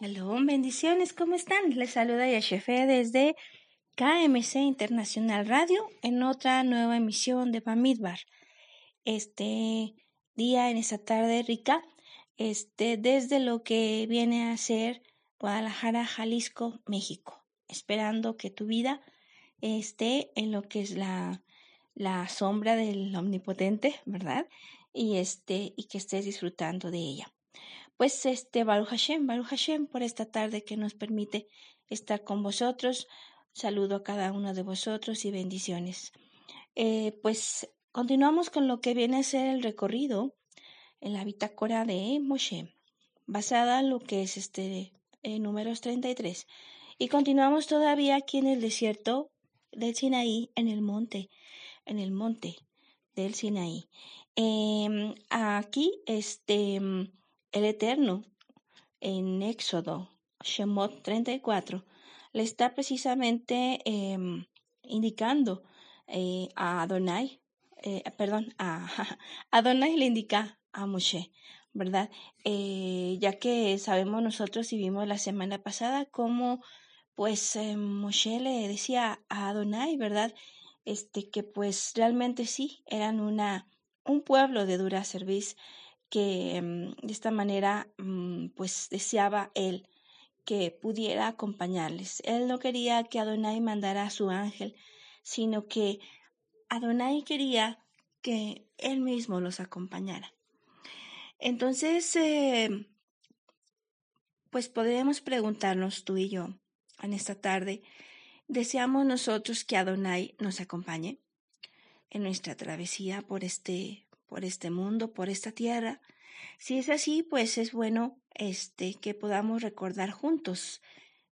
Shalom, bendiciones, ¿cómo están? Les saluda Yashefe desde KMC Internacional Radio en otra nueva emisión de Bamidbar. Este día, en esta tarde rica, este, desde lo que viene a ser Guadalajara, Jalisco, México, esperando que tu vida esté en lo que es la, la sombra del omnipotente, ¿verdad? Y este, y que estés disfrutando de ella. Pues este, Baruch Hashem, Baruch Hashem, por esta tarde que nos permite estar con vosotros. Saludo a cada uno de vosotros y bendiciones. Eh, pues continuamos con lo que viene a ser el recorrido en la bitácora de Moshe, basada en lo que es este en números 33. Y continuamos todavía aquí en el desierto del Sinaí, en el monte, en el monte del Sinaí. Em, aquí, este el Eterno, en Éxodo, Shemot 34, le está precisamente em, indicando eh, a Adonai, eh, perdón, a, Adonai le indica a Moshe, ¿verdad? Eh, ya que sabemos nosotros y vimos la semana pasada cómo pues Moshe le decía a Adonai, ¿verdad? Este que pues realmente sí eran una un pueblo de dura servicio que mm, de esta manera mm, pues deseaba él que pudiera acompañarles. Él no quería que Adonai mandara a su ángel, sino que Adonai quería que él mismo los acompañara. Entonces, eh, pues podemos preguntarnos tú y yo en esta tarde, ¿deseamos nosotros que Adonai nos acompañe en nuestra travesía por este por este mundo, por esta tierra. Si es así, pues es bueno este que podamos recordar juntos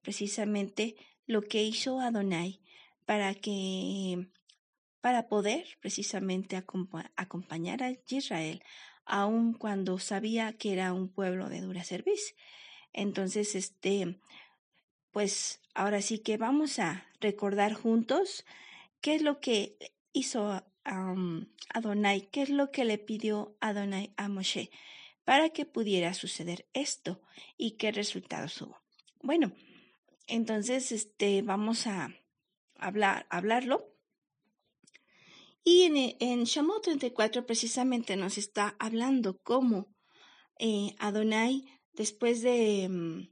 precisamente lo que hizo Adonai para que para poder precisamente acompañar a Israel, aun cuando sabía que era un pueblo de dura servicio. Entonces, este, pues ahora sí que vamos a recordar juntos qué es lo que hizo Adonai, qué es lo que le pidió Adonai a Moshe para que pudiera suceder esto y qué resultados hubo. Bueno, entonces este, vamos a hablar, hablarlo. Y en, en 34 precisamente nos está hablando cómo eh, Adonai, después de, mm,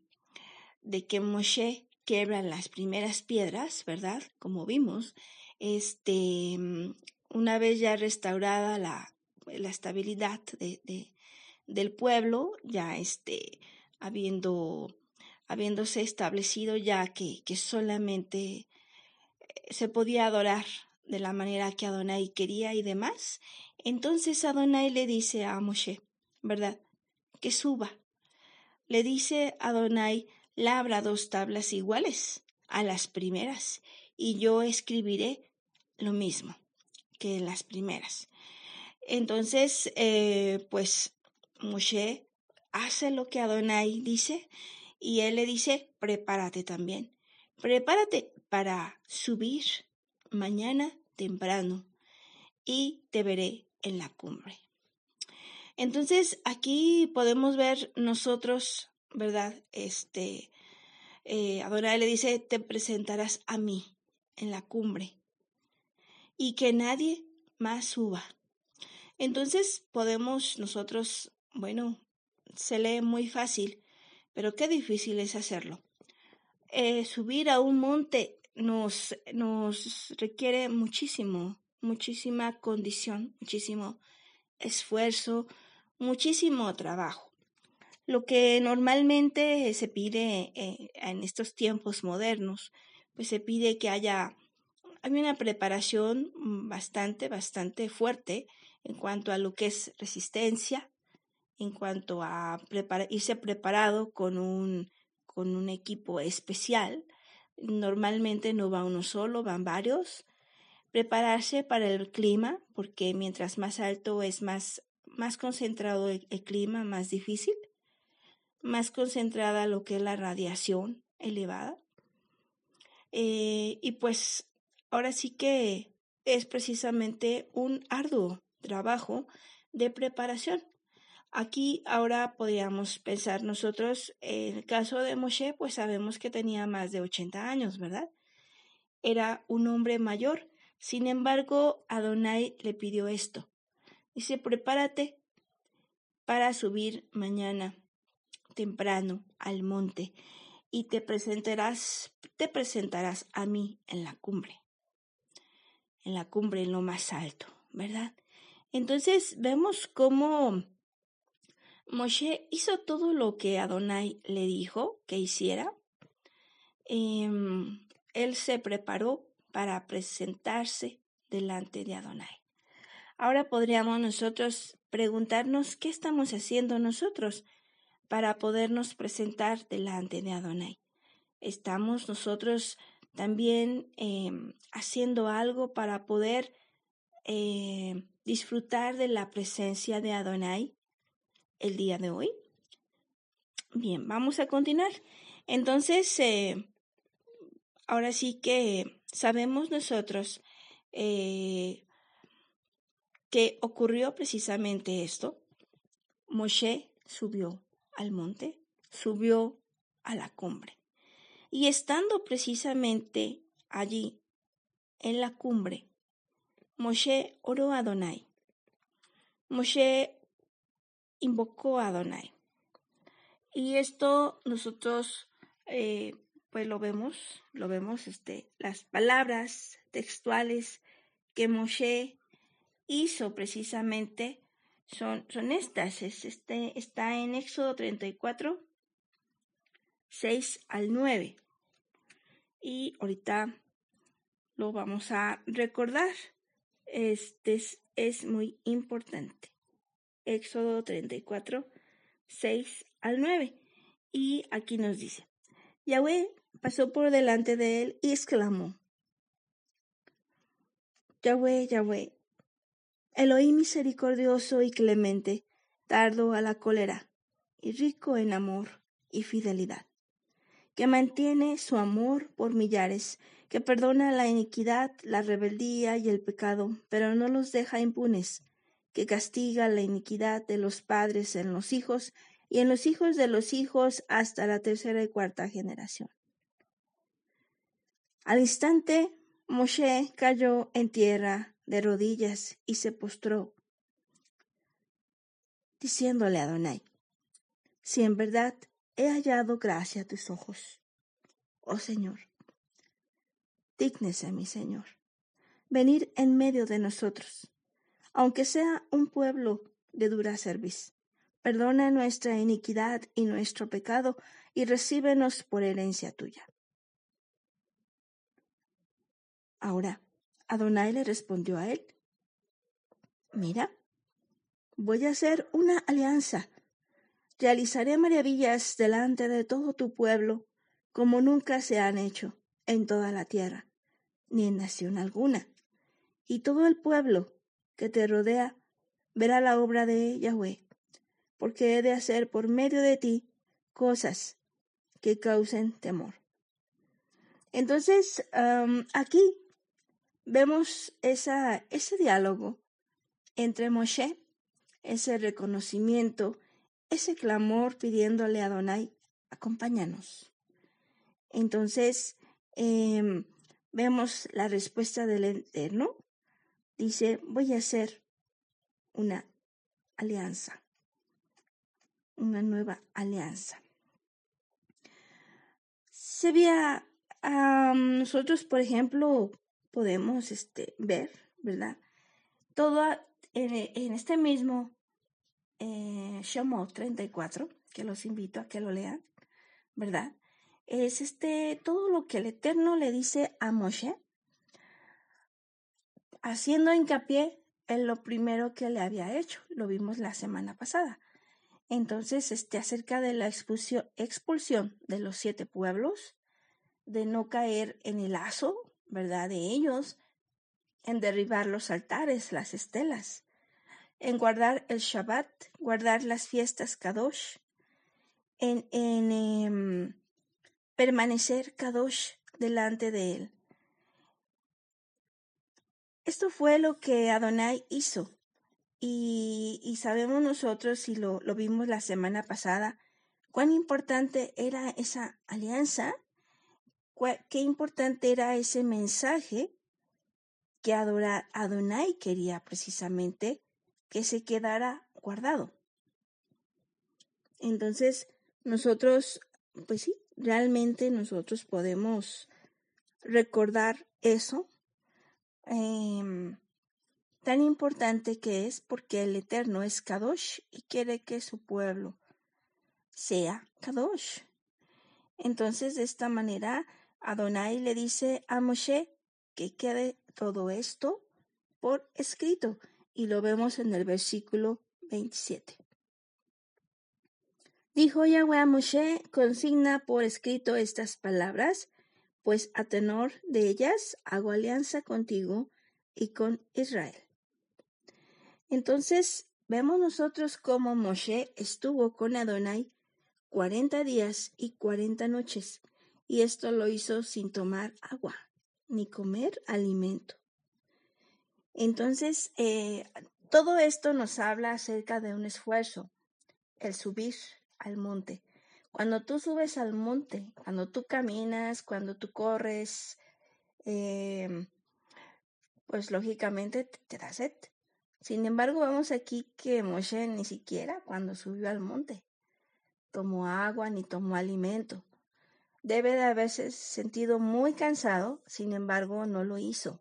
de que Moshe quiebra las primeras piedras, ¿verdad? Como vimos, este, mm, una vez ya restaurada la, la estabilidad de, de, del pueblo, ya este, habiendo, habiéndose establecido ya que, que solamente eh, se podía adorar de la manera que Adonai quería y demás, entonces Adonai le dice a Moshe, ¿verdad? Que suba. Le dice Adonai, labra dos tablas iguales a las primeras, y yo escribiré lo mismo que las primeras. Entonces, eh, pues Moshe hace lo que Adonai dice y él le dice, prepárate también, prepárate para subir mañana temprano y te veré en la cumbre. Entonces, aquí podemos ver nosotros, ¿verdad? Este, eh, Adonai le dice, te presentarás a mí en la cumbre y que nadie más suba. Entonces podemos nosotros, bueno, se lee muy fácil, pero qué difícil es hacerlo. Eh, subir a un monte nos, nos requiere muchísimo, muchísima condición, muchísimo esfuerzo, muchísimo trabajo. Lo que normalmente se pide eh, en estos tiempos modernos, pues se pide que haya hay una preparación mm, bastante, bastante fuerte en cuanto a lo que es resistencia, en cuanto a irse preparado con un, con un equipo especial. Normalmente no va uno solo, van varios. Prepararse para el clima, porque mientras más alto es más, más concentrado el, clima, más difícil. Más concentrada lo que es la radiación elevada. Eh, y pues ahora sí que es precisamente un arduo trabajo de preparación. Aquí ahora podríamos pensar nosotros, en el caso de Moshe, pues sabemos que tenía más de 80 años, ¿verdad? Era un hombre mayor. Sin embargo, Adonai le pidió esto. Dice, prepárate para subir mañana temprano al monte y te presentarás, te presentarás a mí en la cumbre, en la cumbre, en lo más alto, ¿verdad? Entonces vemos cómo Moshe hizo todo lo que Adonai le dijo que hiciera. Em, él se preparó para presentarse delante de Adonai. Ahora podríamos nosotros preguntarnos qué estamos haciendo nosotros para podernos presentar delante de Adonai. ¿Estamos nosotros también em, haciendo algo para poder eh, disfrutar de la presencia de Adonai? el día de hoy. Bien, vamos a continuar. Entonces, eh, ahora sí que sabemos nosotros eh, que ocurrió precisamente esto. Moshe subió al monte, subió a la cumbre. Y estando precisamente allí, en la cumbre, Moshe oró a Adonai. Moshe invocó a Adonai. Y esto nosotros eh, pues lo vemos, lo vemos, este, las palabras textuales que Moshe hizo precisamente son, son estas. este, está en Éxodo 34, 6 al 9. Y ahorita lo vamos a recordar. Este es, es muy importante. Éxodo 34, 6 al 9. Y aquí nos dice, Yahweh pasó por delante de él y exclamó, Yahweh, Yahweh, Elohim misericordioso y clemente, tardo a la cólera y rico en amor y fidelidad, que mantiene su amor por millares, que perdona la iniquidad, la rebeldía y el pecado, pero no los deja impunes que castiga la iniquidad de los padres en los hijos y en los hijos de los hijos hasta la tercera y cuarta generación. Al instante, Moshe cayó en tierra de rodillas y se postró, diciéndole a Adonai, si en verdad he hallado gracia a tus ojos, oh Señor, dígnese mi Señor, venir en medio de nosotros aunque sea un pueblo de dura cerviz. Perdona nuestra iniquidad y nuestro pecado, y recíbenos por herencia tuya. Ahora, Adonai le respondió a él, Mira, voy a hacer una alianza. Realizaré maravillas delante de todo tu pueblo, como nunca se han hecho en toda la tierra, ni en nación alguna. Y todo el pueblo que te rodea verá la obra de Yahweh, porque he de hacer por medio de ti cosas que causen temor. Entonces, aquí vemos esa, ese diálogo entre Moshe, ese reconocimiento, ese clamor pidiéndole a Adonai, acompáñanos. Entonces, em, vemos la respuesta del Eterno, dice, voy a hacer una alianza, una nueva alianza. Se veía, nosotros, por ejemplo, podemos este, ver, ¿verdad? Todo en, este mismo eh, 34, que los invito a que lo lean, ¿verdad? Es este, todo lo que el Eterno le dice a Moshe haciendo hincapié en lo primero que le había hecho, lo vimos la semana pasada. Entonces, este, acerca de la expulsión, expulsión de los siete pueblos, de no caer en el lazo, ¿verdad? De ellos, en derribar los altares, las estelas, en guardar el Shabbat, guardar las fiestas Kadosh, en, en em, permanecer Kadosh delante de él. Esto fue lo que Adonai hizo Y, sabemos nosotros, y lo, lo vimos la semana pasada, cuán importante era esa alianza, qué importante era ese mensaje que Adonai quería precisamente que se quedara guardado. Entonces, nosotros, pues sí, realmente nosotros podemos recordar eso em, tan importante que es porque el Eterno es Kadosh y quiere que su pueblo sea Kadosh. Entonces, de esta manera, Adonai le dice a Moshe que quede todo esto por escrito y lo vemos en el versículo 27. Dijo Yahweh a Moshe, consigna por escrito estas palabras, pues a tenor de ellas hago alianza contigo y con Israel. Entonces vemos nosotros cómo Moshe estuvo con Adonai cuarenta días y cuarenta noches, y esto lo hizo sin tomar agua ni comer alimento. Entonces, eh, todo esto nos habla acerca de un esfuerzo, el subir al monte. Cuando tú subes al monte, cuando tú caminas, cuando tú corres, em, pues lógicamente te, te da sed. Sin embargo, vemos aquí que Moshe ni siquiera cuando subió al monte tomó agua ni tomó alimento. Debe de haberse sentido muy cansado, sin embargo, no lo hizo.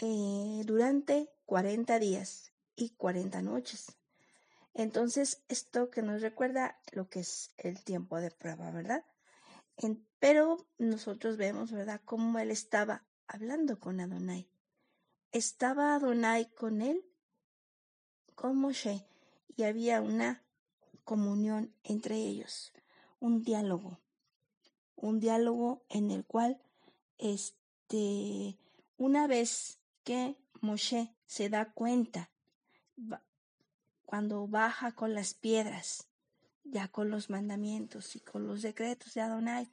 Eh, durante 40 días y 40 noches. Entonces, esto que nos recuerda lo que es el tiempo de prueba, ¿verdad? pero nosotros vemos, ¿verdad?, cómo él estaba hablando con Adonai. Estaba Adonai con él, con Moshe, y había una comunión entre ellos, un diálogo, un diálogo en el cual, este, una vez que Moshe se da cuenta cuando baja con las piedras, ya con los mandamientos y con los decretos de Adonai,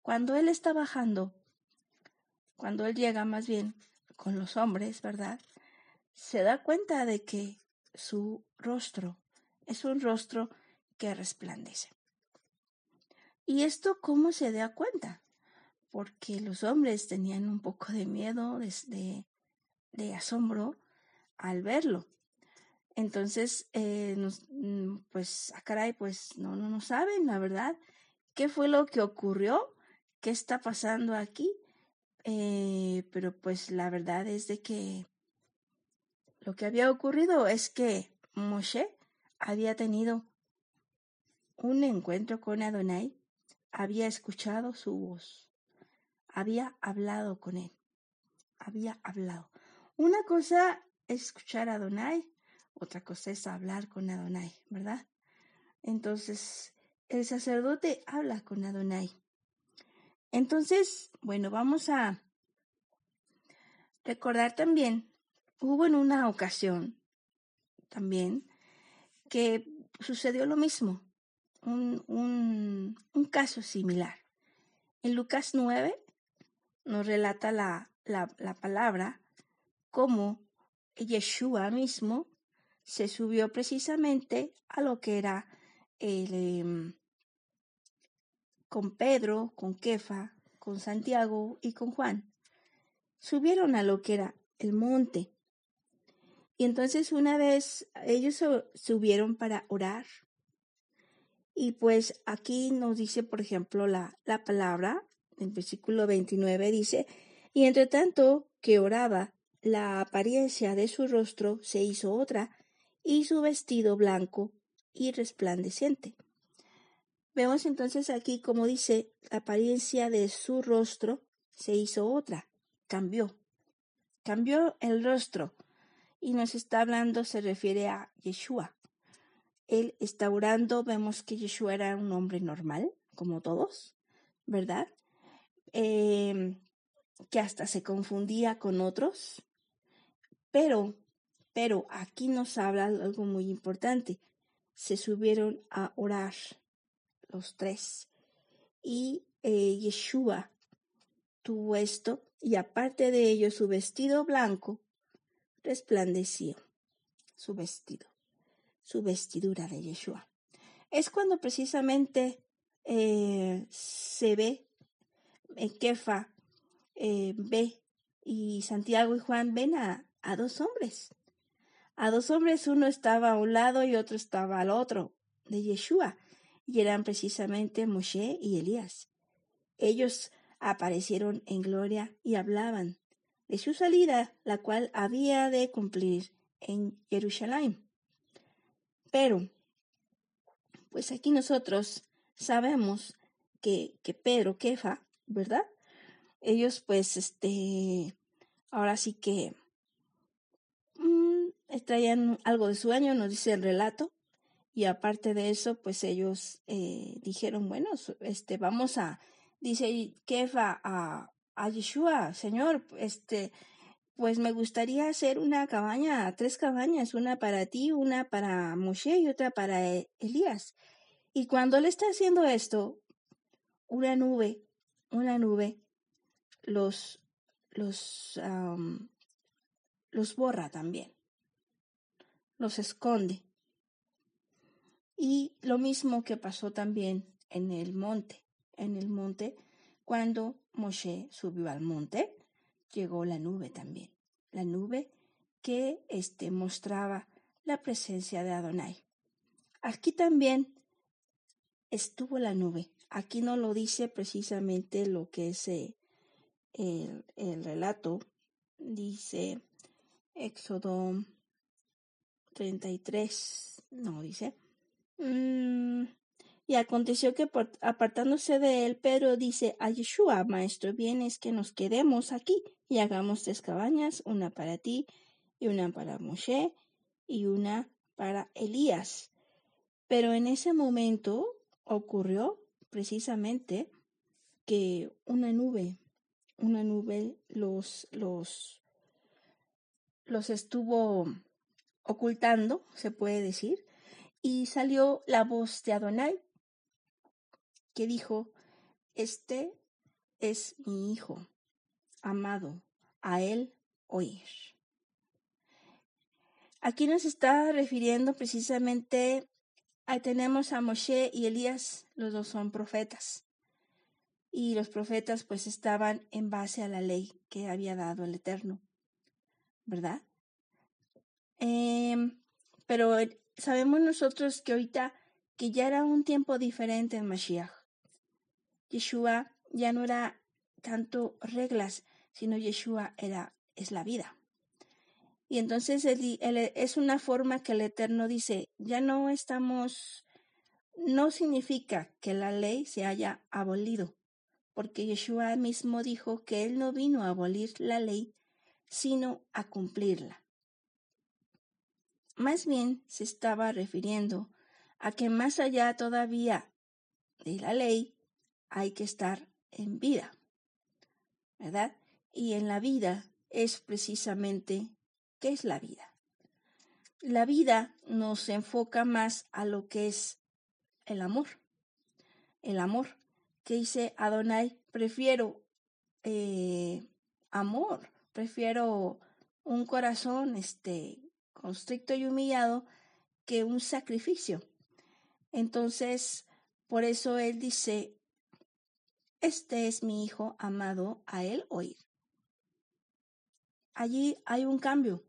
cuando él está bajando, cuando él llega más bien con los hombres, ¿verdad? Se da cuenta de que su rostro es un rostro que resplandece. ¿Y esto cómo se da cuenta? Porque los hombres tenían un poco de miedo, de, de asombro al verlo. Entonces, eh, mm, pues, a ah, caray, pues no, no, no saben, la verdad, qué fue lo que ocurrió, qué está pasando aquí. Eh, pero pues la verdad es de que lo que había ocurrido es que Moshe había tenido un encuentro con Adonai, había escuchado su voz, había hablado con él, había hablado. Una cosa es escuchar a Adonai, otra cosa es hablar con Adonai, ¿verdad? Entonces, el sacerdote habla con Adonai. Entonces, bueno, vamos a recordar también, hubo en una ocasión también que sucedió lo mismo, un, un, caso similar. En Lucas 9 nos relata la, la, la palabra cómo Yeshua mismo se subió precisamente a lo que era el, em, con Pedro, con Kefa, con Santiago y con Juan. Subieron a lo que era el monte. Y entonces una vez ellos subieron para orar. Y pues aquí nos dice, por ejemplo, la, la palabra, en versículo 29 dice, y entre tanto que oraba, la apariencia de su rostro se hizo otra, y su vestido blanco y resplandeciente. Vemos entonces aquí como dice, la apariencia de su rostro se hizo otra, cambió, cambió el rostro y nos está hablando, se refiere a Yeshua. Él está orando, vemos que Yeshua era un hombre normal, como todos, ¿verdad? Eh, que hasta se confundía con otros, pero, pero aquí nos habla algo muy importante. Se subieron a orar los tres y eh, Yeshua tuvo esto y aparte de ello su vestido blanco resplandeció. su vestido, su vestidura de Yeshua. Es cuando precisamente eh, se ve, en eh, Kefa eh, ve y Santiago y Juan ven a, a dos hombres. A dos hombres, uno estaba a un lado y otro estaba al otro de Yeshua, y eran precisamente Moshe y Elías. Ellos aparecieron en gloria y hablaban de su salida, la cual había de cumplir en Jerusalén. Pero, pues aquí nosotros sabemos que, que Pedro, Kefa, ¿verdad? Ellos pues, este, ahora sí que traían algo de sueño, nos dice el relato, y aparte de eso, pues ellos eh, dijeron, bueno, este, vamos a, dice Kefa a, a Yeshua, Señor, este, pues me gustaría hacer una cabaña, tres cabañas, una para ti, una para Moshe y otra para e-, Elías. Y cuando él está haciendo esto, una nube, una nube los, los, los borra también, los esconde. Y lo mismo que pasó también en el monte, en el monte, cuando Moshe subió al monte, llegó la nube también, la nube que este, mostraba la presencia de Adonai. Aquí también estuvo la nube. Aquí no lo dice precisamente lo que es eh, el, el, relato. Dice Éxodo 33, no dice. Mm, y aconteció que apartándose de él, Pedro dice a Yeshua, Maestro, bien es que nos quedemos aquí y hagamos tres cabañas, una para ti y una para Moshe y una para Elías. Pero en ese momento ocurrió precisamente que una nube, una nube los, los, los estuvo ocultando, se puede decir, y salió la voz de Adonai que dijo, Este es mi hijo, amado, a él oír. Aquí nos está refiriendo precisamente a tenemos a Moshe y Elías, los dos son profetas. Y los profetas pues estaban en base a la ley que había dado el Eterno, ¿verdad? Em, pero sabemos nosotros que ahorita que ya era un tiempo diferente en Mashiach. Yeshua ya no era tanto reglas, sino Yeshua era, es la vida. Y entonces es una forma que el Eterno dice, ya no estamos, no significa que la ley se haya abolido, porque Yeshua mismo dijo que Él no vino a abolir la ley, sino a cumplirla. Más bien se estaba refiriendo a que más allá todavía de la ley hay que estar en vida, ¿verdad? Y en la vida es precisamente, ¿qué es la vida? La vida nos enfoca más a lo que es el amor. El amor, que dice Adonai, prefiero eh, amor, prefiero un corazón este, constricto y humillado que un sacrificio. Entonces, por eso él dice, este es mi hijo amado, a él oír. Allí hay un cambio.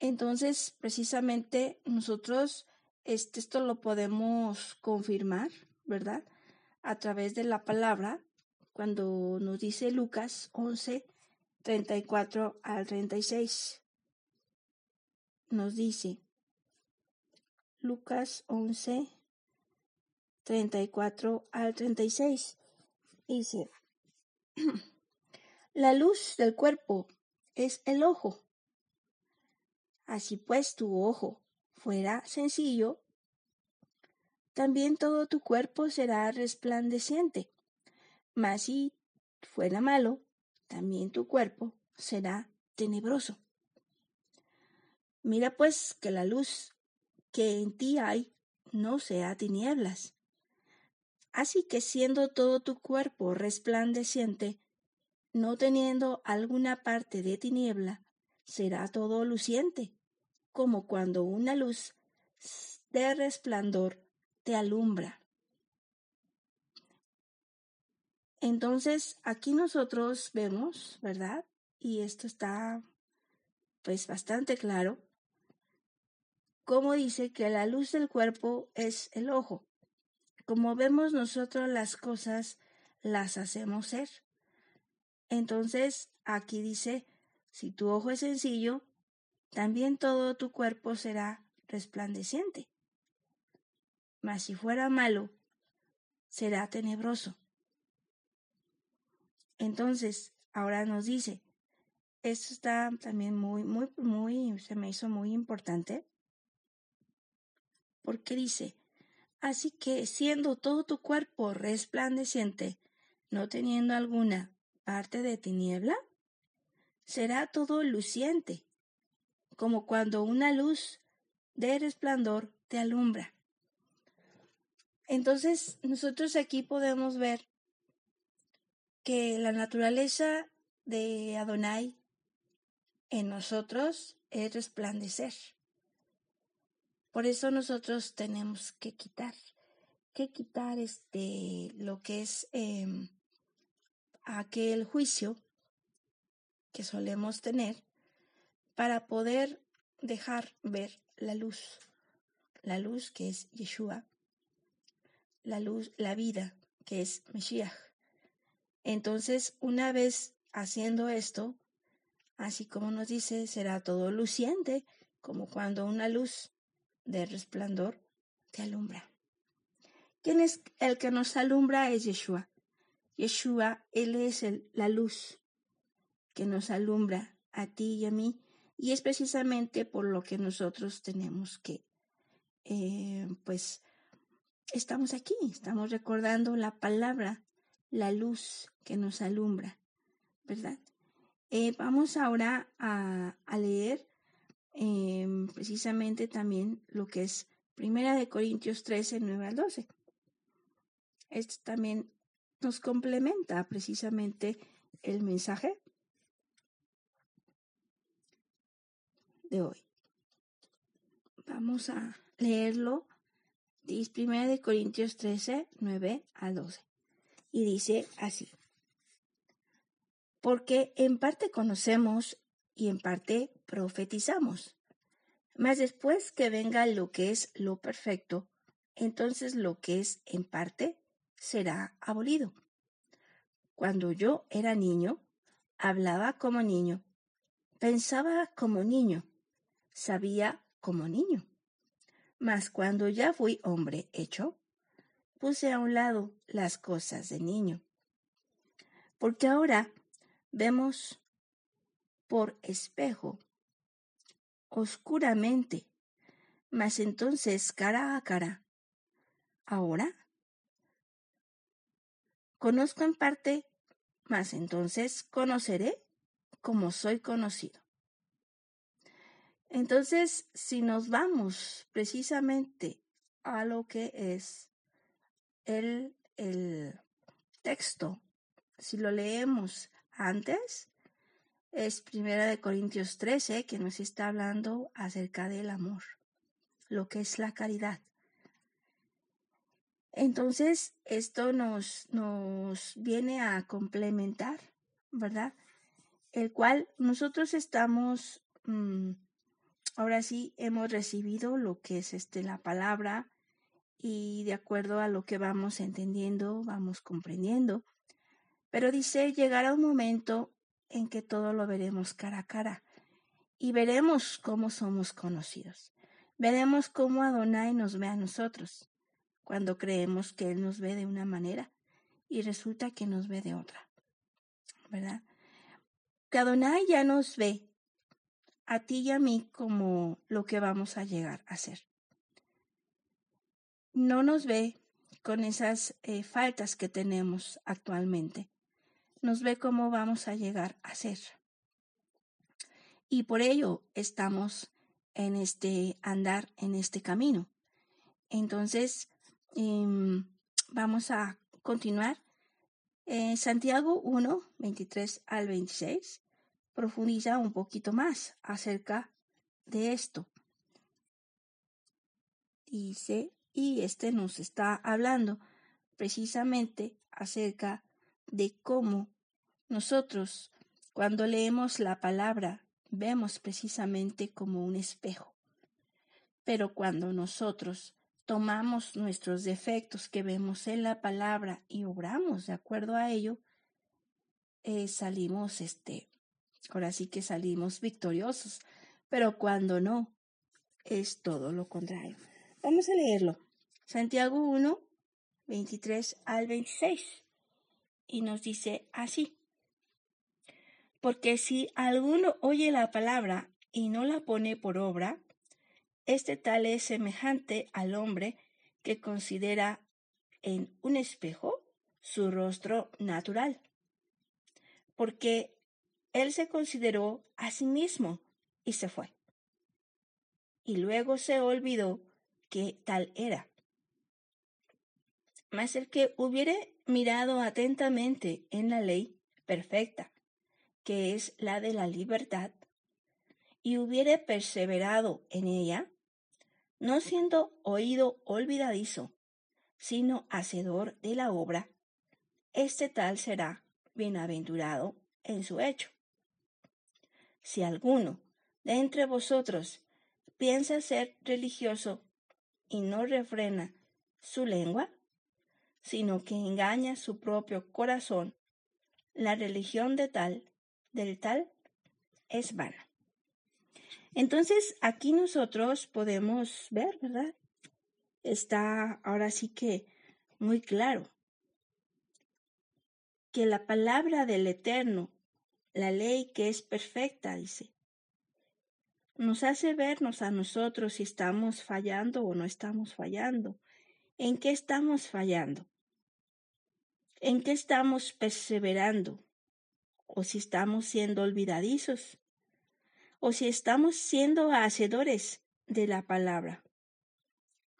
Entonces, precisamente nosotros este, esto lo podemos confirmar, ¿verdad? A través de la palabra, cuando nos dice Lucas 11, 34 al 36. Nos dice, Lucas 11, 34 al 36. Dice, la luz del cuerpo es el ojo. Así pues tu ojo fuera sencillo, también todo tu cuerpo será resplandeciente. Mas si fuera malo, también tu cuerpo será tenebroso. Mira pues que la luz que en ti hay no sea tinieblas. Así que siendo todo tu cuerpo resplandeciente, no teniendo alguna parte de tiniebla, será todo luciente, como cuando una luz de resplandor te alumbra. Entonces, aquí nosotros vemos, ¿verdad? Y esto está pues bastante claro, como dice que la luz del cuerpo es el ojo. Como vemos nosotros las cosas, las hacemos ser. Entonces, aquí dice, si tu ojo es sencillo, también todo tu cuerpo será resplandeciente. Mas si fuera malo, será tenebroso. Entonces, ahora nos dice, esto está también muy, muy, muy, se me hizo muy importante, porque dice, así que siendo todo tu cuerpo resplandeciente, no teniendo alguna parte de tiniebla, será todo luciente, como cuando una luz de resplandor te alumbra. Entonces, nosotros aquí podemos ver que la naturaleza de Adonai en nosotros es resplandecer. Por eso nosotros tenemos que quitar, que quitar este lo que es em, aquel juicio que solemos tener para poder dejar ver la luz, la luz que es Yeshua, la luz, la vida que es Mesías. Entonces, una vez haciendo esto, así como nos dice, será todo luciente, como cuando una luz de resplandor te alumbra. ¿Quién es el que nos alumbra? Es Yeshua. Yeshua, Él es la luz que nos alumbra a ti y a mí, y es precisamente por lo que nosotros tenemos que, eh, pues, estamos aquí, estamos recordando la palabra, la luz que nos alumbra, ¿verdad? Eh, vamos ahora a, leer em, precisamente también lo que es Primera de Corintios 13, 9 al 12. Esto también nos complementa precisamente el mensaje de hoy. Vamos a leerlo. Dice Primera de Corintios 13, 9 al 12. Y dice así porque en parte conocemos y en parte profetizamos. Mas después que venga lo que es lo perfecto, entonces lo que es en parte será abolido. Cuando yo era niño, hablaba como niño, pensaba como niño, sabía como niño. Mas cuando ya fui hombre hecho, puse a un lado las cosas de niño. Porque ahora vemos por espejo, oscuramente, mas entonces cara a cara. Ahora conozco en parte, mas entonces conoceré como soy conocido. Entonces, si nos vamos precisamente a lo que es el, el texto, si lo leemos antes es Primera de Corintios 13 que nos está hablando acerca del amor, lo que es la caridad. Entonces, esto nos, nos viene a complementar, ¿verdad? El cual nosotros estamos, mm, ahora sí, hemos recibido lo que es este, la palabra y de acuerdo a lo que vamos entendiendo, vamos comprendiendo. Pero dice, llegará un momento en que todo lo veremos cara a cara y veremos cómo somos conocidos. Veremos cómo Adonai nos ve a nosotros cuando creemos que Él nos ve de una manera y resulta que nos ve de otra. ¿Verdad? Que Adonai ya nos ve a ti y a mí como lo que vamos a llegar a ser. No nos ve con esas eh, faltas que tenemos actualmente nos ve cómo vamos a llegar a ser. Y por ello estamos en este andar, en este camino. Entonces, em, vamos a continuar. Santiago 1, 23 al 26 profundiza un poquito más acerca de esto, dice, y este nos está hablando precisamente acerca de cómo nosotros cuando leemos la palabra vemos precisamente como un espejo. Pero cuando nosotros tomamos nuestros defectos que vemos en la palabra y obramos de acuerdo a ello, eh, salimos, este, ahora sí que salimos victoriosos. Pero cuando no, es todo lo contrario. Vamos a leerlo. Santiago 1, 23 al 26. Y nos dice así. Porque si alguno oye la palabra y no la pone por obra, este tal es semejante al hombre que considera en un espejo su rostro natural, porque él se consideró a sí mismo y se fue. Y luego se olvidó que tal era. Mas el que hubiere mirado atentamente en la ley perfecta, que es la de la libertad, y hubiere perseverado en ella, no siendo oído olvidadizo, sino hacedor de la obra, este tal será bienaventurado en su hecho. Si alguno de entre vosotros piensa ser religioso y no refrena su lengua, sino que engaña su propio corazón, la religión de tal del tal es vana. Entonces, aquí nosotros podemos ver, ¿verdad? Está ahora sí que muy claro que la palabra del Eterno, la ley que es perfecta, dice, nos hace vernos a nosotros si estamos fallando o no estamos fallando. ¿En qué estamos fallando? ¿En qué estamos perseverando? o si estamos siendo olvidadizos, o si estamos siendo hacedores de la palabra.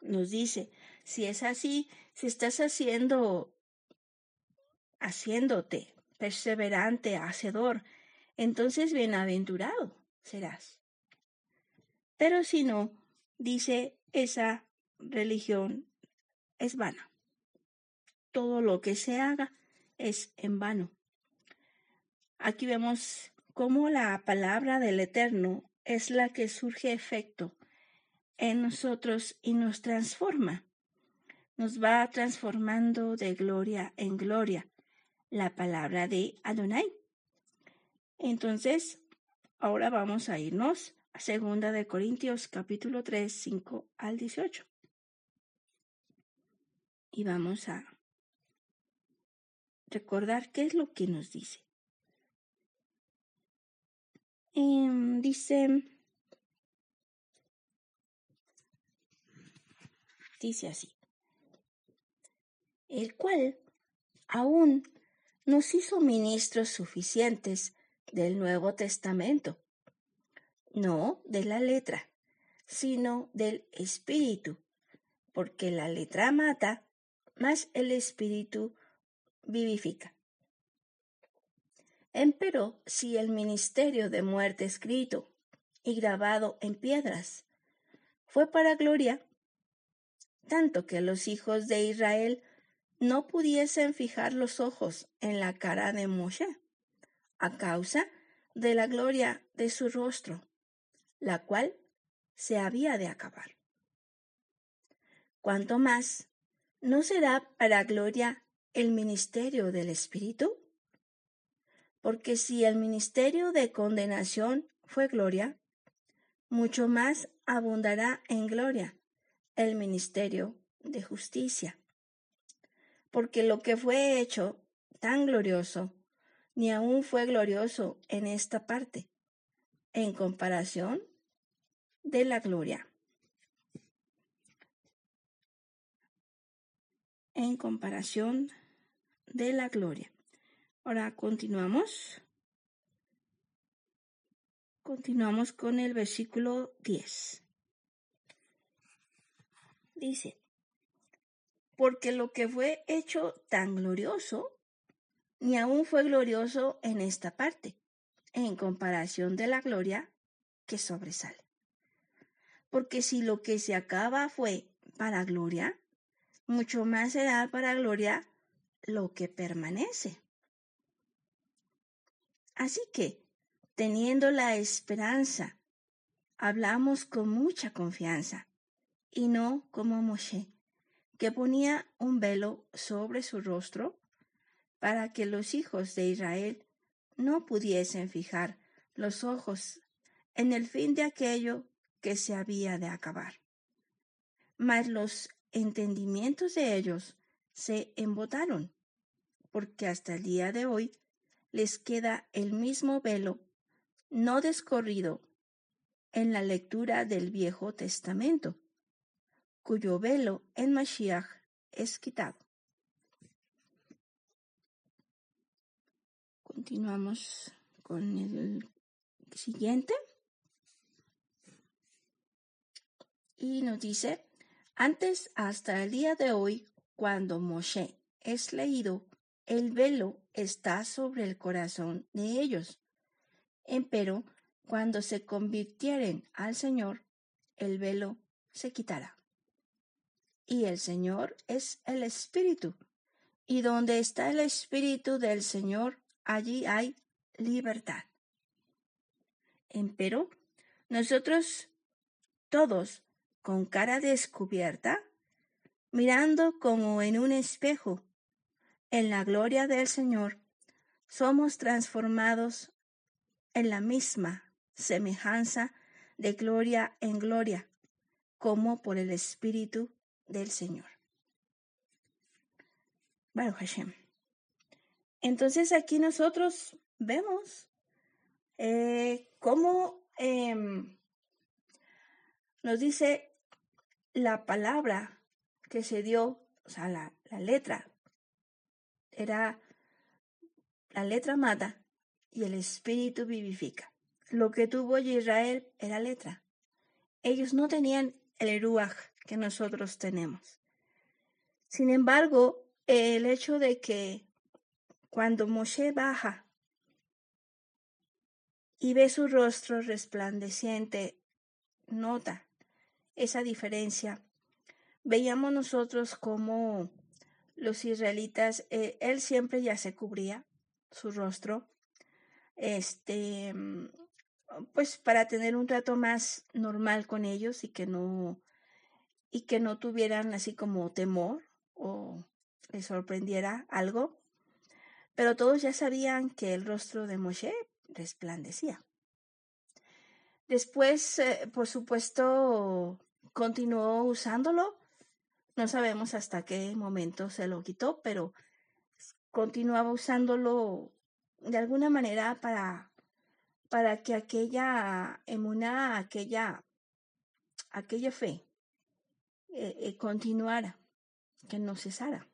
Nos dice, si es así, si estás haciendo, haciéndote perseverante, hacedor, entonces bienaventurado serás. Pero si no, dice, esa religión es vana. Todo lo que se haga es en vano. Aquí vemos cómo la palabra del Eterno es la que surge efecto en nosotros y nos transforma. Nos va transformando de gloria en gloria la palabra de Adonai. Entonces, ahora vamos a irnos a segunda de Corintios capítulo 3, 5 al 18. Y vamos a recordar qué es lo que nos dice. Em, dice, dice así, el cual aún nos hizo ministros suficientes del Nuevo Testamento, no de la letra, sino del Espíritu, porque la letra mata, mas el Espíritu vivifica. Empero, si el ministerio de muerte escrito y grabado en piedras fue para gloria, tanto que los hijos de Israel no pudiesen fijar los ojos en la cara de Moshe, a causa de la gloria de su rostro, la cual se había de acabar. Cuanto más, ¿no será para gloria el ministerio del Espíritu? Porque si el ministerio de condenación fue gloria, mucho más abundará en gloria el ministerio de justicia. Porque lo que fue hecho tan glorioso, ni aún fue glorioso en esta parte, en comparación de la gloria. En comparación de la gloria. Ahora continuamos. Continuamos con el versículo 10. Dice, porque lo que fue hecho tan glorioso, ni aún fue glorioso en esta parte, en comparación de la gloria que sobresale. Porque si lo que se acaba fue para gloria, mucho más será para gloria lo que permanece. Así que, teniendo la esperanza, hablamos con mucha confianza, y no como Moshe, que ponía un velo sobre su rostro para que los hijos de Israel no pudiesen fijar los ojos en el fin de aquello que se había de acabar. Mas los entendimientos de ellos se embotaron, porque hasta el día de hoy les queda el mismo velo no descorrido en la lectura del Viejo Testamento, cuyo velo en Mashiach es quitado. Continuamos con el siguiente. Y nos dice, antes hasta el día de hoy, cuando Moshe es leído, el velo está sobre el corazón de ellos. Empero, cuando se convirtieren al Señor, el velo se quitará. Y el Señor es el Espíritu. Y donde está el Espíritu del Señor, allí hay libertad. Empero, nosotros todos, con cara descubierta, mirando como en un espejo, en la gloria del Señor, somos transformados en la misma semejanza de gloria en gloria, como por el Espíritu del Señor. Bueno, Hashem. Entonces aquí nosotros vemos eh, cómo em, nos dice la palabra que se dio, o sea, la, la letra, era la letra mata y el espíritu vivifica. Lo que tuvo Israel era letra. Ellos no tenían el ruach que nosotros tenemos. Sin embargo, el hecho de que cuando Moshe baja y ve su rostro resplandeciente, nota esa diferencia. Veíamos nosotros como los israelitas, eh, él siempre ya se cubría su rostro, este, pues para tener un trato más normal con ellos y que no, y que no tuvieran así como temor o les sorprendiera algo. Pero todos ya sabían que el rostro de Moshe resplandecía. Después, eh, por supuesto, continuó usándolo. No sabemos hasta qué momento se lo quitó, pero continuaba usándolo de alguna manera para, para que aquella emuna, aquella, aquella fe eh, eh, continuara, que no cesara.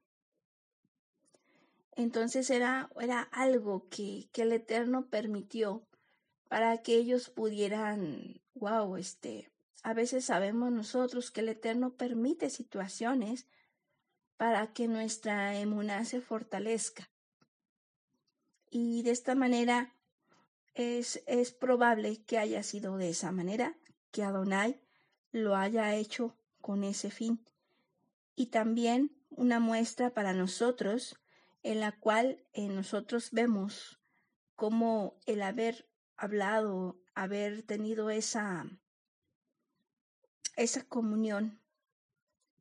Entonces era, era algo que, que el Eterno permitió para que ellos pudieran, wow, este, a veces sabemos nosotros que el Eterno permite situaciones para que nuestra emuná se fortalezca. Y de esta manera es, es probable que haya sido de esa manera, que Adonai lo haya hecho con ese fin. Y también una muestra para nosotros en la cual eh, nosotros vemos cómo el haber hablado, haber tenido esa, esa comunión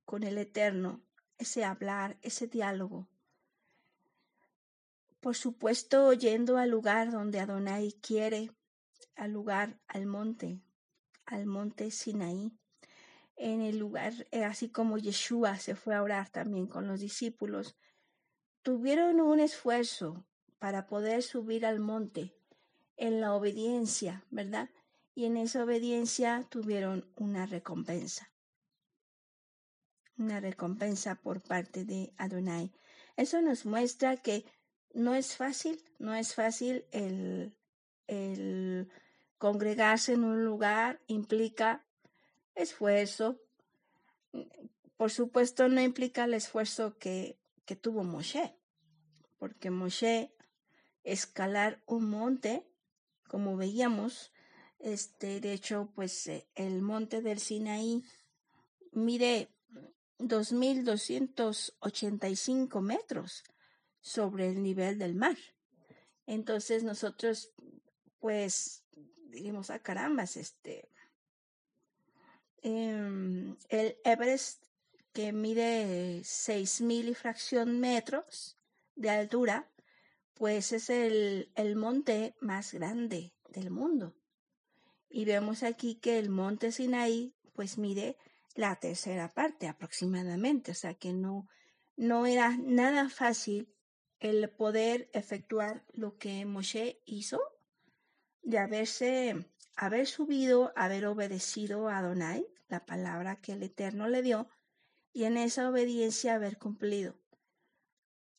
con el Eterno, ese hablar, ese diálogo. Por supuesto, yendo al lugar donde Adonai quiere, al lugar, al monte, al monte Sinaí, en el lugar, eh, así como Yeshua se fue a orar también con los discípulos, tuvieron un esfuerzo para poder subir al monte en la obediencia, ¿verdad? Y en esa obediencia tuvieron una recompensa. Una recompensa por parte de Adonai. Eso nos muestra que no es fácil, no es fácil el, el congregarse en un lugar, implica esfuerzo. Por supuesto, no implica el esfuerzo que que tuvo Moshe, porque Moshe escalar un monte, como veíamos, este, de hecho, pues eh, el monte del Sinaí mide 2.285 metros sobre el nivel del mar. Entonces nosotros, pues, dijimos, a ah, carambas, este, em, el Everest que mide 6.000 y fracción metros de altura, pues es el, el monte más grande del mundo. Y vemos aquí que el monte Sinaí, pues mide la tercera parte aproximadamente, o sea que no, no era nada fácil el poder efectuar lo que Moshe hizo, de haberse, haber subido, haber obedecido a Adonai, la palabra que el Eterno le dio, y en esa obediencia haber cumplido.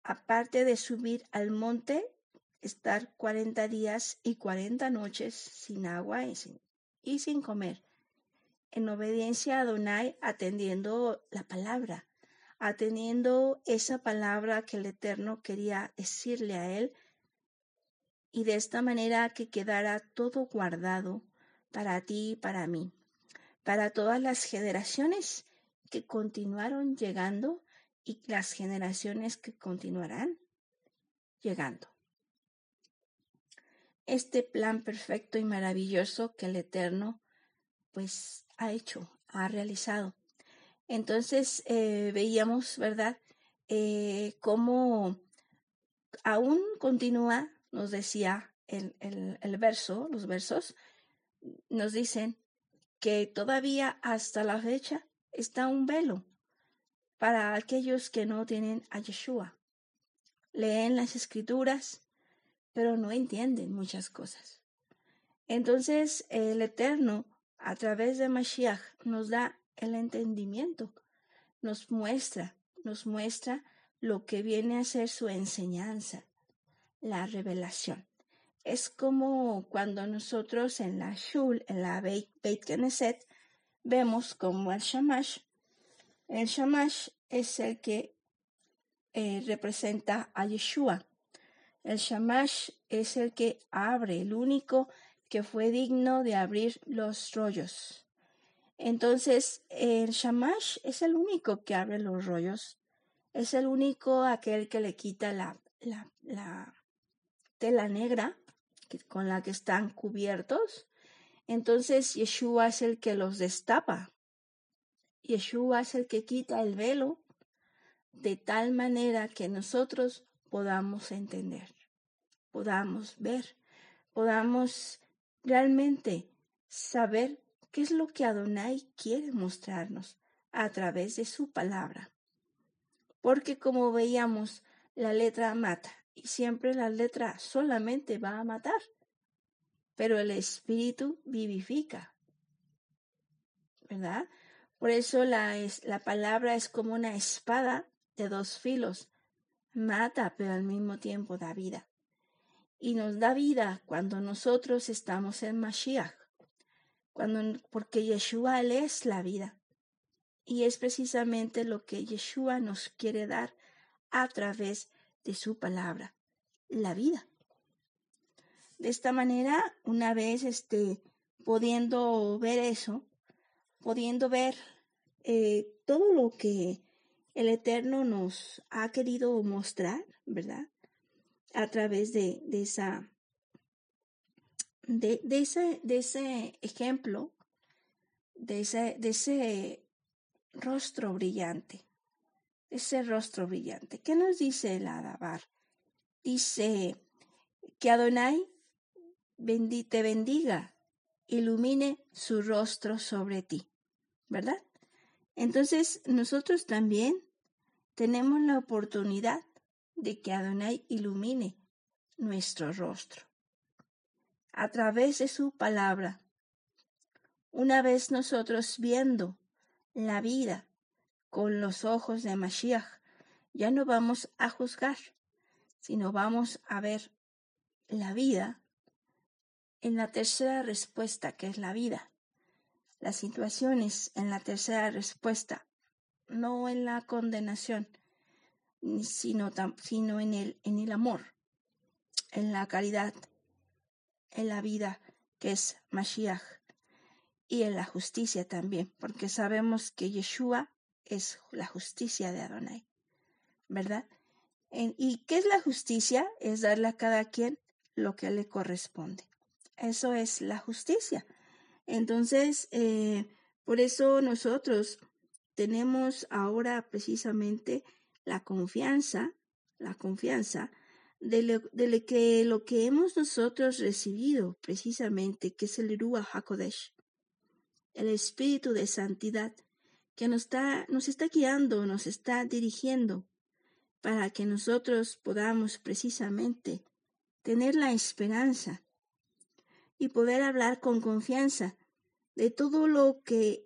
Aparte de subir al monte, estar cuarenta días y cuarenta noches sin agua y sin, y sin comer, en obediencia a Adonai, atendiendo la palabra, atendiendo esa palabra que el Eterno quería decirle a él, y de esta manera que quedara todo guardado para ti y para mí, para todas las generaciones que continuaron llegando y las generaciones que continuarán llegando. Este plan perfecto y maravilloso que el Eterno pues ha hecho, ha realizado. Entonces eh, veíamos, ¿verdad?, eh, cómo aún continúa, nos decía el, el verso, los versos, nos dicen que todavía hasta la fecha está un velo para aquellos que no tienen a Yeshua. Leen las escrituras, pero no entienden muchas cosas. Entonces el Eterno, a través de Mashiach, nos da el entendimiento, nos muestra, nos muestra lo que viene a ser su enseñanza, la revelación. Es como cuando nosotros en la Shul, en la Beit, Knesset, vemos como el Shamash, el Shamash es el que eh, representa a Yeshua. El Shamash es el que abre, el único que fue digno de abrir los rollos. Entonces, el Shamash es el único que abre los rollos. Es el único aquel que le quita la, la, la tela negra con la que están cubiertos. Entonces, Yeshua es el que los destapa. Yeshua es el que quita el velo de tal manera que nosotros podamos entender, podamos ver, podamos realmente saber qué es lo que Adonai quiere mostrarnos a través de su palabra. Porque como veíamos, la letra mata y siempre la letra solamente va a matar, pero el espíritu vivifica. ¿Verdad? Por eso la, la palabra es como una espada de dos filos. Mata, pero al mismo tiempo da vida. Y nos da vida cuando nosotros estamos en Mashiach cuando, porque Yeshua es la vida. Y es precisamente lo que Yeshua nos quiere dar a través de su palabra, la vida. De esta manera, una vez este, pudiendo ver eso, pudiendo ver eh, todo lo que el Eterno nos ha querido mostrar, ¿verdad? A través de, de esa de, ese, de ese ejemplo, de ese, de ese rostro brillante, ese rostro brillante. ¿Qué nos dice el Adabar? Dice que Adonai te bendiga, ilumine su rostro sobre ti, ¿verdad? Entonces nosotros también tenemos la oportunidad de que Adonai ilumine nuestro rostro a través de su palabra. Una vez nosotros viendo la vida con los ojos de Mashiach, ya no vamos a juzgar, sino vamos a ver la vida en la tercera respuesta, que es la vida. Las situaciones en la tercera respuesta, no en la condenación, sino, sino en, el, en el amor, en la caridad, en la vida que es Mashiach y en la justicia también, porque sabemos que Yeshua es la justicia de Adonai, ¿verdad? ¿Y qué es la justicia? Es darle a cada quien lo que le corresponde. Eso es la justicia. Entonces, eh, por eso nosotros tenemos ahora precisamente la confianza, la confianza de, que lo que hemos nosotros recibido precisamente, que es el Ruach HaKodesh, el Espíritu de Santidad, que nos está, nos está guiando, nos está dirigiendo, para que nosotros podamos precisamente tener la esperanza y poder hablar con confianza de todo lo que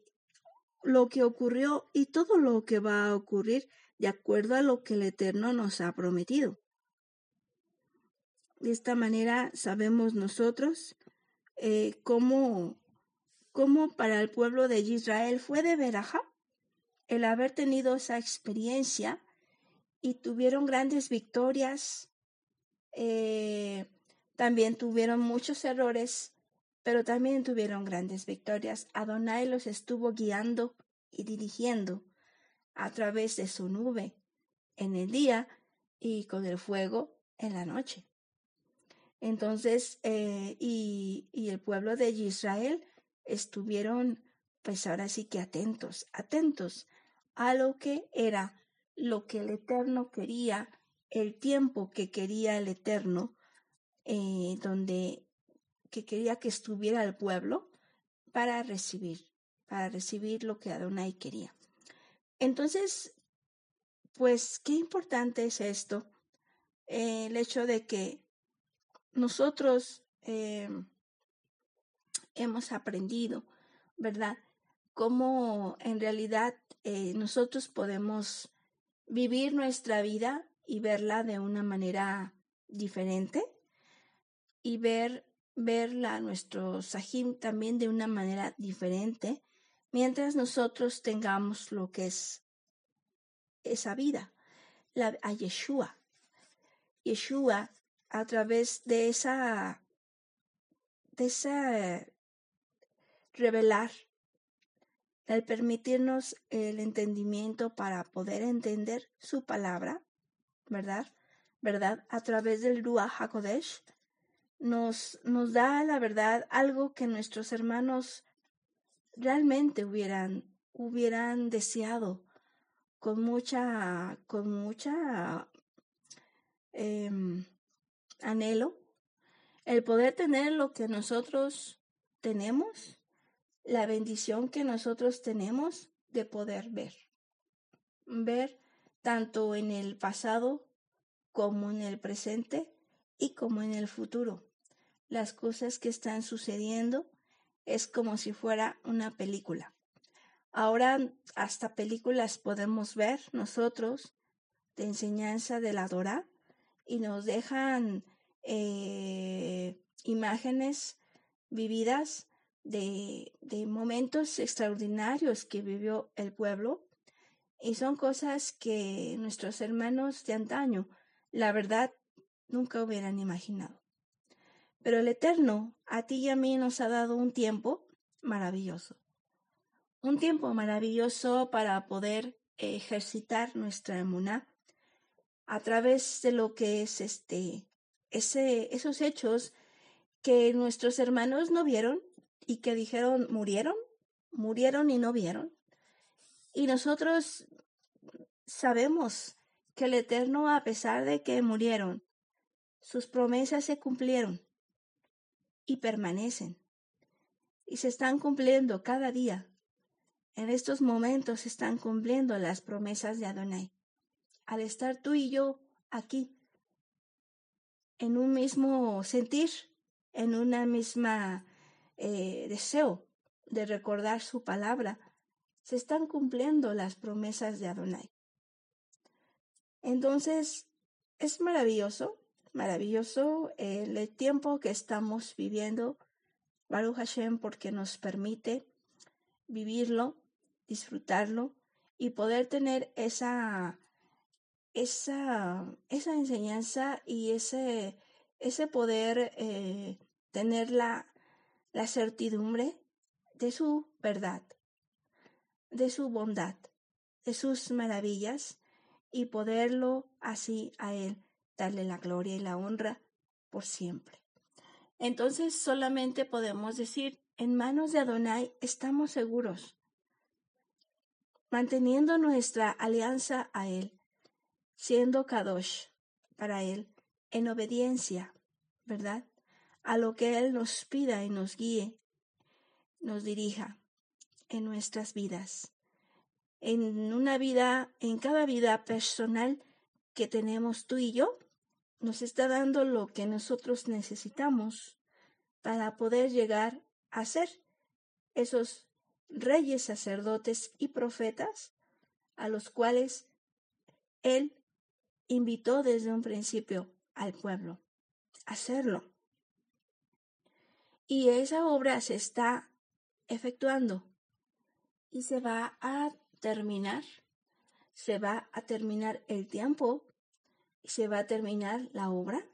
lo que ocurrió y todo lo que va a ocurrir de acuerdo a lo que el Eterno nos ha prometido. De esta manera sabemos nosotros eh, cómo, cómo, para el pueblo de Israel fue de veraja el haber tenido esa experiencia y tuvieron grandes victorias. Eh, también tuvieron muchos errores, pero también tuvieron grandes victorias. Adonai los estuvo guiando y dirigiendo a través de su nube en el día y con el fuego en la noche. Entonces, eh, y, y el pueblo de Israel estuvieron, pues ahora sí que atentos, atentos a lo que era lo que el Eterno quería, el tiempo que quería el Eterno, eh, donde que quería que estuviera el pueblo para recibir, para recibir lo que Adonai quería. Entonces, pues qué importante es esto, eh, el hecho de que nosotros eh, hemos aprendido, ¿verdad? Cómo en realidad eh, nosotros podemos vivir nuestra vida y verla de una manera diferente y ver verla nuestro sahim también de una manera diferente mientras nosotros tengamos lo que es esa vida, la, a Yeshua. Yeshua, a través de esa, de esa revelar, el permitirnos el entendimiento para poder entender su palabra, ¿verdad? ¿Verdad? A través del Ruach HaKodesh, nos, nos da la verdad algo que nuestros hermanos realmente hubieran, hubieran deseado con mucha, con mucha em, anhelo, el poder tener lo que nosotros tenemos, la bendición que nosotros tenemos de poder ver. Ver tanto en el pasado como en el presente y como en el futuro. Las cosas que están sucediendo es como si fuera una película. Ahora hasta películas podemos ver nosotros de enseñanza de la Dora y nos dejan eh, imágenes vividas de, de momentos extraordinarios que vivió el pueblo y son cosas que nuestros hermanos de antaño, la verdad, nunca hubieran imaginado. Pero el Eterno a ti y a mí nos ha dado un tiempo maravilloso. Un tiempo maravilloso para poder ejercitar nuestra emuná a través de lo que es este, ese, esos hechos que nuestros hermanos no vieron y que dijeron murieron, murieron y no vieron. Y nosotros sabemos que el Eterno, a pesar de que murieron, sus promesas se cumplieron y permanecen. Y se están cumpliendo cada día. En estos momentos se están cumpliendo las promesas de Adonai. Al estar tú y yo aquí, en un mismo sentir, en una misma eh, deseo de recordar su palabra, se están cumpliendo las promesas de Adonai. Entonces, es maravilloso maravilloso el tiempo que estamos viviendo, Baruch Hashem, porque nos permite vivirlo, disfrutarlo y poder tener esa, esa, esa enseñanza y ese, ese poder eh, tener la, la certidumbre de su verdad, de su bondad, de sus maravillas y poderlo así a Él darle la gloria y la honra por siempre. Entonces solamente podemos decir, en manos de Adonai estamos seguros, manteniendo nuestra alianza a Él, siendo Kadosh para Él, en obediencia, ¿verdad? A lo que Él nos pida y nos guíe, nos dirija en nuestras vidas, en una vida, en cada vida personal que tenemos tú y yo, nos está dando lo que nosotros necesitamos para poder llegar a ser esos reyes, sacerdotes y profetas a los cuales Él invitó desde un principio al pueblo a hacerlo. Y esa obra se está efectuando y se va a terminar, se va a terminar el tiempo se va a terminar la obra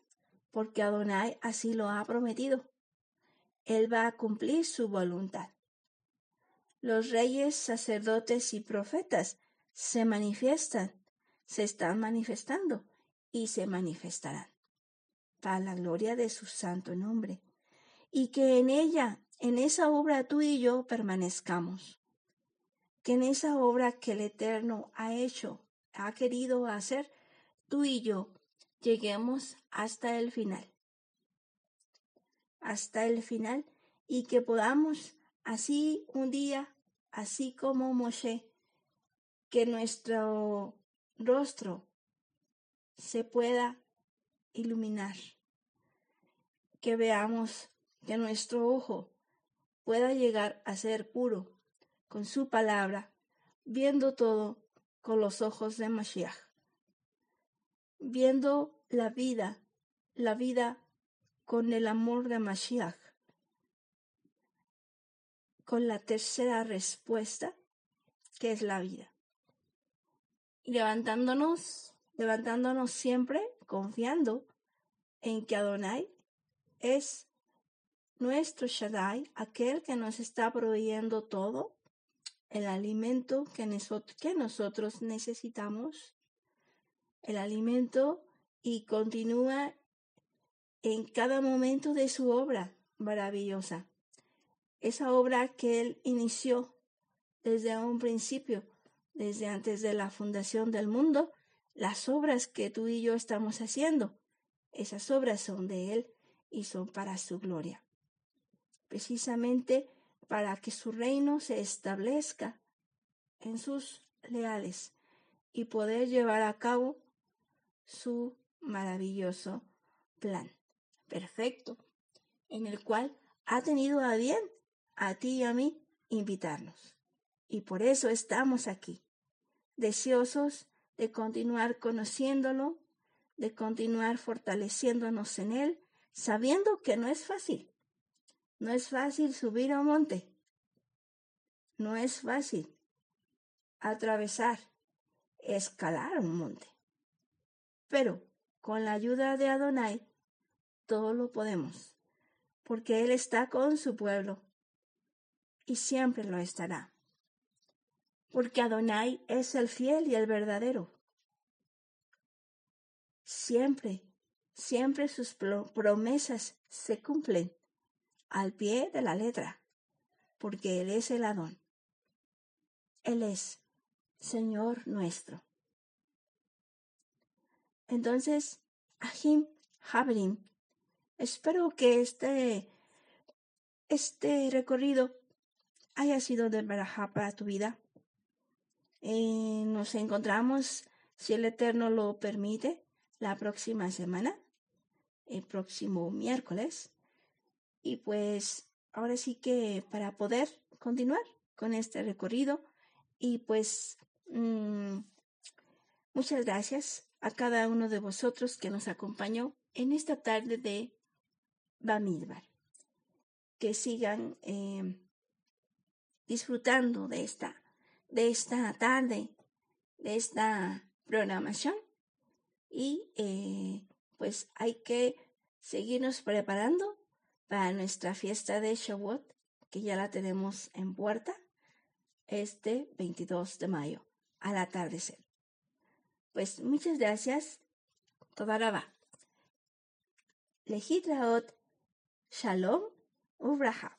porque Adonai así lo ha prometido. Él va a cumplir su voluntad. Los reyes, sacerdotes y profetas se manifiestan, se están manifestando y se manifestarán para la gloria de su santo nombre. Y que en ella, en esa obra tú y yo permanezcamos. Que en esa obra que el Eterno ha hecho, ha querido hacer, tú y yo lleguemos hasta el final. Hasta el final y que podamos así un día, así como Moshe, que nuestro rostro se pueda iluminar, que veamos que nuestro ojo pueda llegar a ser puro con su palabra, viendo todo con los ojos de Mashiach, viendo la vida, la vida con el amor de Mashiach. Con la tercera respuesta, que es la vida. levantándonos, levantándonos siempre confiando en que Adonai es nuestro Shaddai, aquel que nos está proveyendo todo, el alimento que, que nosotros necesitamos, el alimento y continúa en cada momento de su obra maravillosa. Esa obra que Él inició desde un principio, desde antes de la fundación del mundo, las obras que tú y yo estamos haciendo, esas obras son de Él y son para su gloria. Precisamente para que su reino se establezca en sus leales y poder llevar a cabo su maravilloso plan perfecto, en el cual ha tenido a bien a ti y a mí invitarnos. Y por eso estamos aquí, deseosos de continuar conociéndolo, de continuar fortaleciéndonos en él, sabiendo que no es fácil. No es fácil subir a un monte. No es fácil atravesar, escalar un monte. Pero con la ayuda de Adonai todo lo podemos, porque Él está con su pueblo y siempre lo estará. Porque Adonai es el fiel y el verdadero. Siempre, siempre sus promesas se cumplen al pie de la letra, porque Él es el Adón. Él es Señor nuestro. Entonces, Ahim Habrim Espero que este, este recorrido haya sido de verajá para tu vida. Eh, nos encontramos, si el Eterno lo permite, la próxima semana, el próximo miércoles. Y pues ahora sí que para poder continuar con este recorrido y pues mm, muchas gracias a cada uno de vosotros que nos acompañó en esta tarde de Bamidbar. Que sigan eh, disfrutando de esta, de esta tarde, de esta programación. Y eh, pues hay que seguirnos preparando para nuestra fiesta de Shavuot, que ya la tenemos en puerta, este 22 de mayo. al atardecer. Pues muchas gracias. Todaraba. Lehitraot. Shalom. Uvraha.